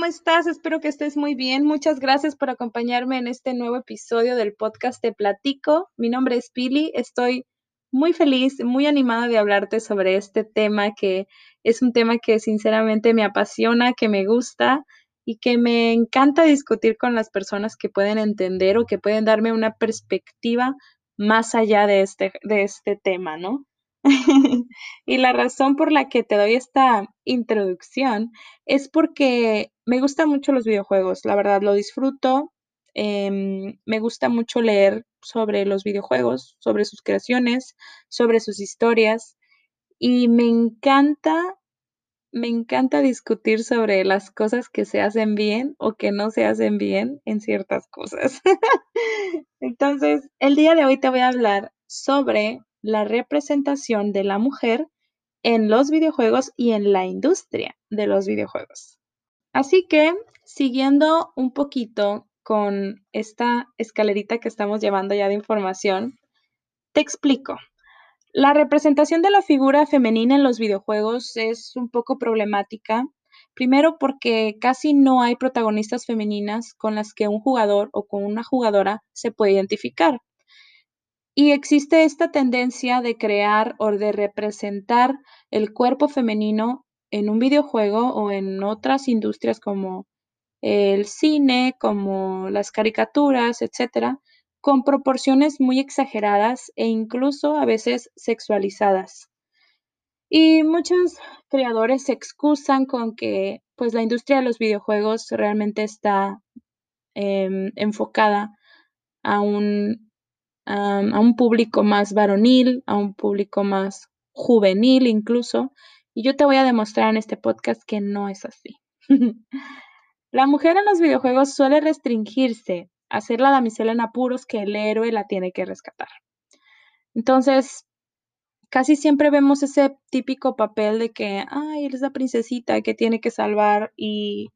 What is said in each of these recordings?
¿cómo estás? Espero que estés muy bien. Muchas gracias por acompañarme en este nuevo episodio del podcast Te Platico. Mi nombre es Pili. Estoy muy feliz, muy animada de hablarte sobre este tema que es un tema que sinceramente me apasiona, que me gusta y que me encanta discutir con las personas que pueden entender o que pueden darme una perspectiva más allá de este, de este tema, ¿no? y la razón por la que te doy esta introducción es porque me gustan mucho los videojuegos, la verdad lo disfruto, em, me gusta mucho leer sobre los videojuegos, sobre sus creaciones, sobre sus historias y me encanta, me encanta discutir sobre las cosas que se hacen bien o que no se hacen bien en ciertas cosas. Entonces, el día de hoy te voy a hablar sobre la representación de la mujer en los videojuegos y en la industria de los videojuegos. Así que, siguiendo un poquito con esta escalerita que estamos llevando ya de información, te explico. La representación de la figura femenina en los videojuegos es un poco problemática, primero porque casi no hay protagonistas femeninas con las que un jugador o con una jugadora se puede identificar. Y existe esta tendencia de crear o de representar el cuerpo femenino en un videojuego o en otras industrias como el cine, como las caricaturas, etcétera, con proporciones muy exageradas e incluso a veces sexualizadas. Y muchos creadores se excusan con que pues la industria de los videojuegos realmente está em, enfocada a un a un público más varonil, a un público más juvenil incluso. Y yo te voy a demostrar en este podcast que no es así. la mujer en los videojuegos suele restringirse a ser la damisela en apuros que el héroe la tiene que rescatar. Entonces, casi siempre vemos ese típico papel de que, ay, es la princesita que tiene que salvar y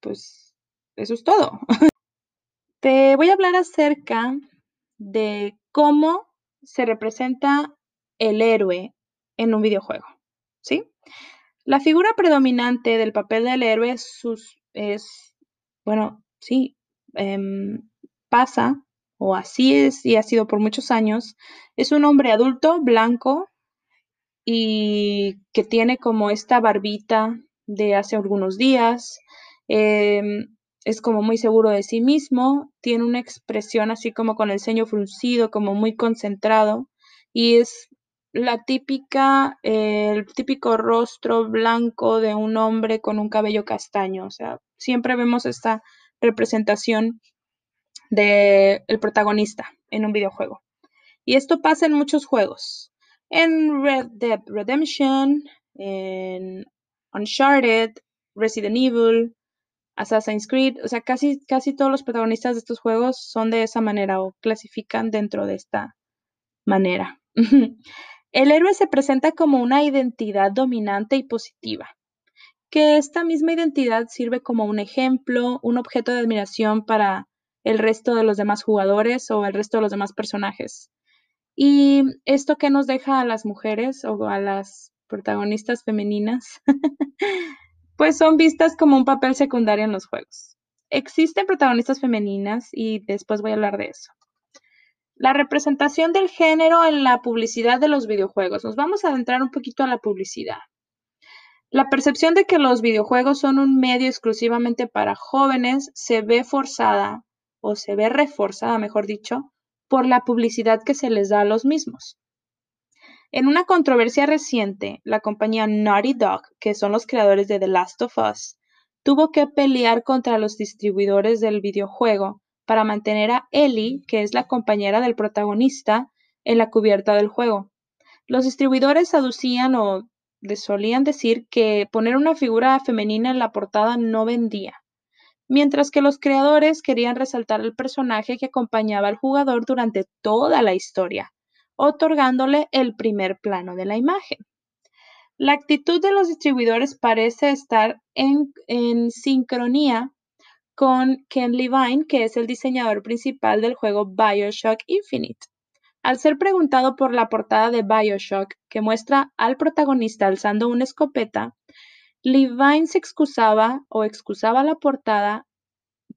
pues eso es todo. Te voy a hablar acerca de cómo se representa el héroe en un videojuego, ¿sí? La figura predominante del papel del héroe es, bueno, sí, em, pasa, o así es y ha sido por muchos años, es un hombre adulto, blanco, y que tiene como esta barbita de hace algunos días, em, es como muy seguro de sí mismo, tiene una expresión así como con el ceño fruncido, como muy concentrado, y es la típica, el típico rostro blanco de un hombre con un cabello castaño. O sea, siempre vemos esta representación del el protagonista en un videojuego. Y esto pasa en muchos juegos. En Red Dead Redemption, en Uncharted, Resident Evil, Assassin's Creed, o sea, casi, casi todos los protagonistas de estos juegos son de esa manera o clasifican dentro de esta manera. El héroe se presenta como una identidad dominante y positiva, que esta misma identidad sirve como un ejemplo, un objeto de admiración para el resto de los demás jugadores o el resto de los demás personajes. Y esto que nos deja a las mujeres o a las protagonistas femeninas pues son vistas como un papel secundario en los juegos. Existen protagonistas femeninas y después voy a hablar de eso. La representación del género en la publicidad de los videojuegos. Nos vamos a adentrar un poquito a la publicidad. La percepción de que los videojuegos son un medio exclusivamente para jóvenes se ve forzada o se ve reforzada, mejor dicho, por la publicidad que se les da a los mismos. En una controversia reciente, la compañía Naughty Dog, que son los creadores de The Last of Us, tuvo que pelear contra los distribuidores del videojuego para mantener a Ellie, que es la compañera del protagonista, en la cubierta del juego. Los distribuidores aducían o solían decir que poner una figura femenina en la portada no vendía, mientras que los creadores querían resaltar el personaje que acompañaba al jugador durante toda la historia, otorgándole el primer plano de la imagen. La actitud de los distribuidores parece estar en, sincronía con Ken Levine, que es el diseñador principal del juego Bioshock Infinite. Al ser preguntado por la portada de Bioshock, que muestra al protagonista alzando una escopeta, Levine se excusaba o excusaba la portada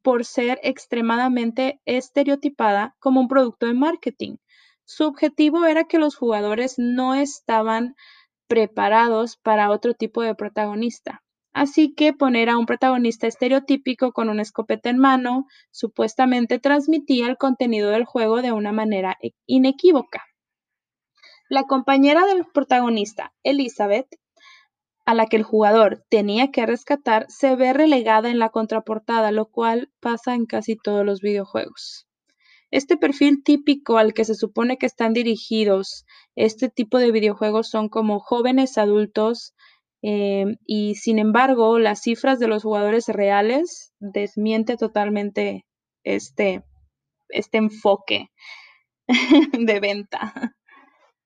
por ser extremadamente estereotipada como un producto de marketing. Su objetivo era que los jugadores no estaban preparados para otro tipo de protagonista. Así que poner a un protagonista estereotípico con una escopeta en mano supuestamente transmitía el contenido del juego de una manera e-, inequívoca. La compañera del protagonista, Elizabeth, a la que el jugador tenía que rescatar, se ve relegada en la contraportada, lo cual pasa en casi todos los videojuegos. Este perfil típico al que se supone que están dirigidos este tipo de videojuegos son como jóvenes adultos em, y sin embargo las cifras de los jugadores reales desmiente totalmente este, este enfoque de venta.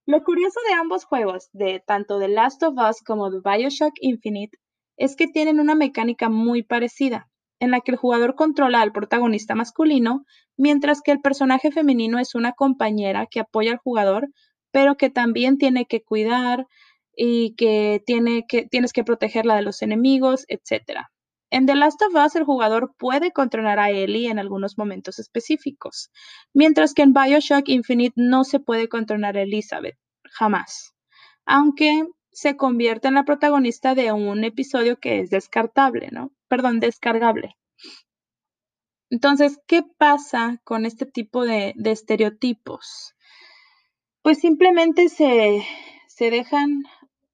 Lo curioso de ambos juegos, de tanto The Last of Us como de Bioshock Infinite, es que tienen una mecánica muy parecida en la que el jugador controla al protagonista masculino, mientras que el personaje femenino es una compañera que apoya al jugador, pero que también tiene que cuidar y que, tiene que tienes que protegerla de los enemigos, etc. En The Last of Us el jugador puede controlar a Ellie en algunos momentos específicos, mientras que en Bioshock Infinite no se puede controlar a Elizabeth, jamás. Aunque se convierte en la protagonista de un episodio que es descartable, ¿no? Perdón, descargable. Entonces, ¿qué pasa con este tipo de, estereotipos? Pues simplemente se, se dejan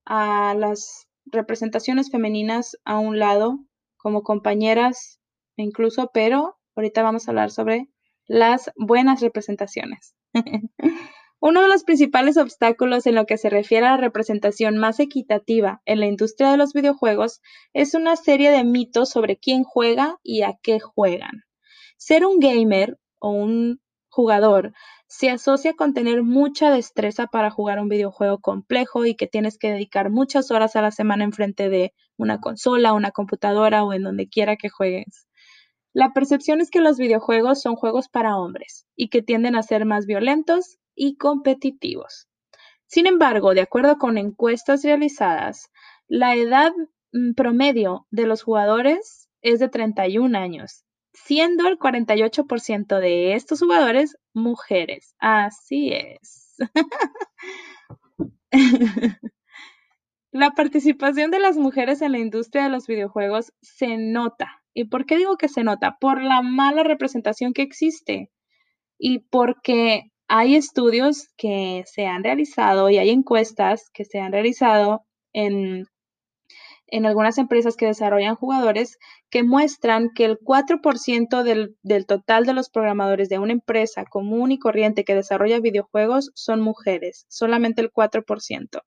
a las representaciones femeninas a un lado como compañeras incluso, pero ahorita vamos a hablar sobre las buenas representaciones. Uno de los principales obstáculos en lo que se refiere a la representación más equitativa en la industria de los videojuegos es una serie de mitos sobre quién juega y a qué juegan. Ser un gamer o un jugador se asocia con tener mucha destreza para jugar un videojuego complejo y que tienes que dedicar muchas horas a la semana enfrente de una consola, una computadora o en donde quiera que juegues. La percepción es que los videojuegos son juegos para hombres y que tienden a ser más violentos, y competitivos. Sin embargo, de acuerdo con encuestas realizadas, la edad mm, promedio de los jugadores es de 31 años, siendo el 48% de estos jugadores mujeres. Así es. la participación de las mujeres en la industria de los videojuegos se nota. ¿Y por qué digo que se nota? Por la mala representación que existe y porque hay estudios que se han realizado y hay encuestas que se han realizado en, en algunas empresas que desarrollan jugadores que muestran que el 4% del, del total de los programadores de una empresa común y corriente que desarrolla videojuegos son mujeres, solamente el 4%.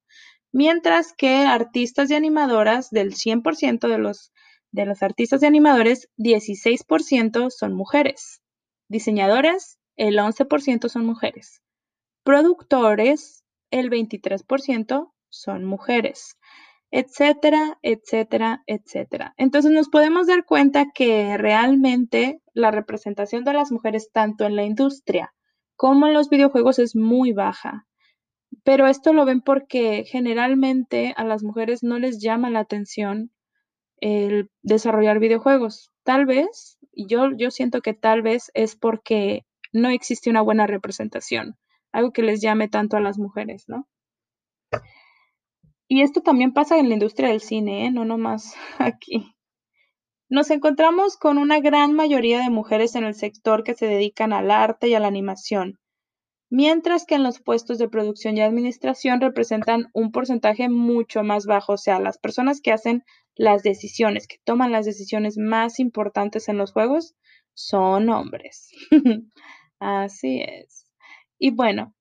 Mientras que artistas y animadoras, del 100% de los, de los artistas y animadores, 16% son mujeres. Diseñadores, el 11% son mujeres. Productores, el 23% son mujeres, etcétera, etcétera, etcétera. Entonces nos podemos dar cuenta que realmente la representación de las mujeres tanto en la industria como en los videojuegos es muy baja. Pero esto lo ven porque generalmente a las mujeres no les llama la atención el desarrollar videojuegos. Tal vez, yo, yo siento que tal vez es porque no existe una buena representación, algo que les llame tanto a las mujeres, ¿no? Y esto también pasa en la industria del cine, ¿eh? no nomás aquí. Nos encontramos con una gran mayoría de mujeres en el sector que se dedican al arte y a la animación, mientras que en los puestos de producción y administración representan un porcentaje mucho más bajo, o sea, las personas que hacen las decisiones, que toman las decisiones más importantes en los juegos, son hombres. Así es. Y bueno,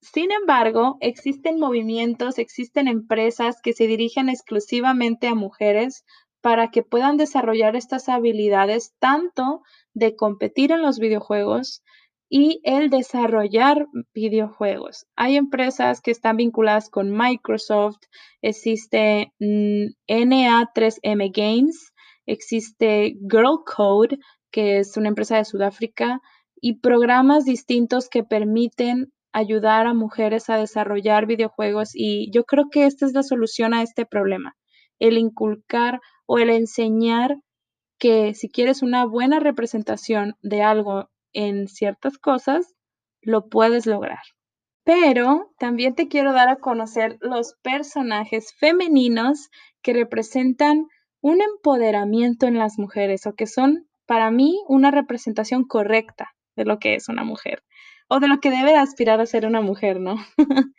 sin embargo, existen movimientos, existen empresas que se dirigen exclusivamente a mujeres para que puedan desarrollar estas habilidades tanto de competir en los videojuegos y el desarrollar videojuegos. Hay empresas que están vinculadas con Microsoft, existe mm, NA3M Games, existe Girl Code, que es una empresa de Sudáfrica, y programas distintos que permiten ayudar a mujeres a desarrollar videojuegos y yo creo que esta es la solución a este problema. el inculcar o el enseñar que si quieres una buena representación de algo en ciertas cosas, lo puedes lograr. Pero también te quiero dar a conocer los personajes femeninos que representan un empoderamiento en las mujeres o que son para mí una representación correcta de lo que es una mujer o de lo que debe aspirar a ser una mujer, ¿no?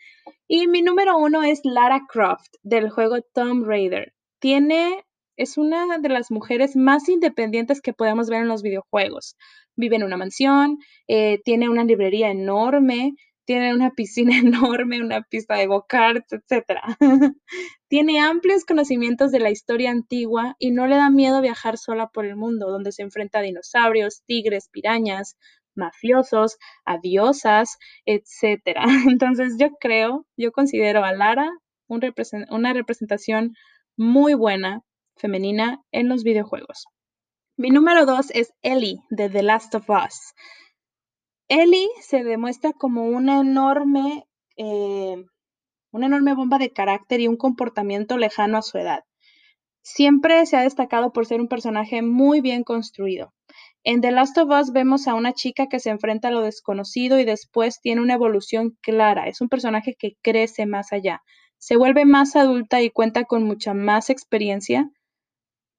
y mi número uno es Lara Croft del juego Tomb Raider. Tiene, es una de las mujeres más independientes que podemos ver en los videojuegos. Vive en una mansión, eh, tiene una librería enorme, tiene una piscina enorme, una pista de go-karts, etc. tiene amplios conocimientos de la historia antigua y no le da miedo viajar sola por el mundo, donde se enfrenta a dinosaurios, tigres, pirañas, mafiosos, a diosas, etcétera. Entonces yo creo, yo considero a Lara una representación muy buena femenina en los videojuegos. Mi número dos es Ellie de The Last of Us. Ellie se demuestra como una enorme, eh, una enorme bomba de carácter y un comportamiento lejano a su edad. Siempre se ha destacado por ser un personaje muy bien construido. En The Last of Us vemos a una chica que se enfrenta a lo desconocido y después tiene una evolución clara. Es un personaje que crece más allá. Se vuelve más adulta y cuenta con mucha más experiencia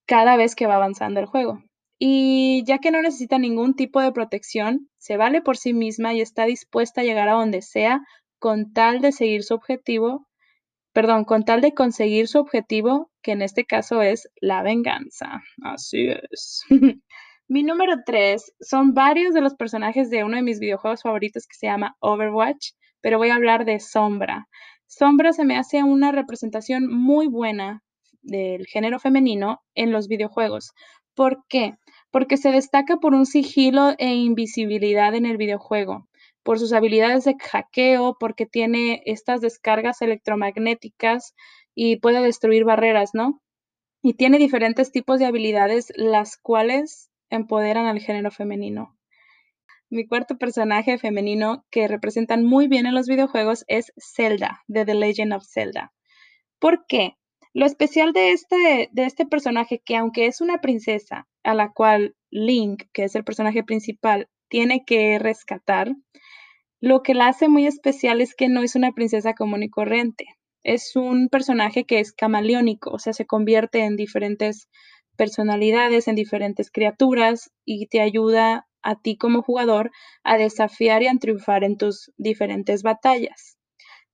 cada vez que va avanzando el juego. Y ya que no necesita ningún tipo de protección, se vale por sí misma y está dispuesta a llegar a donde sea con tal de seguir su objetivo, perdón, con tal de conseguir su objetivo, que en este caso es la venganza. Así es. Mi número tres son varios de los personajes de uno de mis videojuegos favoritos que se llama Overwatch, pero voy a hablar de Sombra. Sombra se me hace una representación muy buena del género femenino en los videojuegos. ¿Por qué? Porque se destaca por un sigilo e invisibilidad en el videojuego, por sus habilidades de hackeo, porque tiene estas descargas electromagnéticas y puede destruir barreras, ¿no? Y tiene diferentes tipos de habilidades, las cuales empoderan al género femenino. Mi cuarto personaje femenino que representan muy bien en los videojuegos es Zelda, de The Legend of Zelda. ¿Por qué? Lo especial de este, de este personaje, que aunque es una princesa a la cual Link, que es el personaje principal, tiene que rescatar, lo que la hace muy especial es que no es una princesa común y corriente. Es un personaje que es camaleónico, o sea, se convierte en diferentes personalidades en diferentes criaturas y te ayuda a ti como jugador a desafiar y a triunfar en tus diferentes batallas.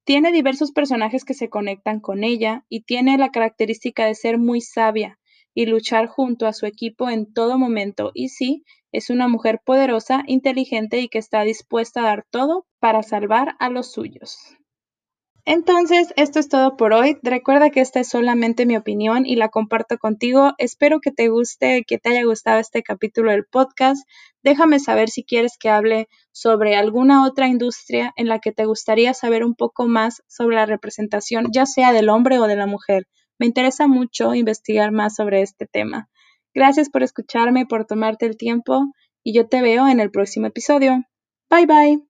Tiene diversos personajes que se conectan con ella y tiene la característica de ser muy sabia y luchar junto a su equipo en todo momento. Y sí, es una mujer poderosa, inteligente y que está dispuesta a dar todo para salvar a los suyos. Entonces, esto es todo por hoy. Recuerda que esta es solamente mi opinión y la comparto contigo. Espero que te guste, que te haya gustado este capítulo del podcast. Déjame saber si quieres que hable sobre alguna otra industria en la que te gustaría saber un poco más sobre la representación, ya sea del hombre o de la mujer. Me interesa mucho investigar más sobre este tema. Gracias por escucharme, por tomarte el tiempo y yo te veo en el próximo episodio. Bye bye.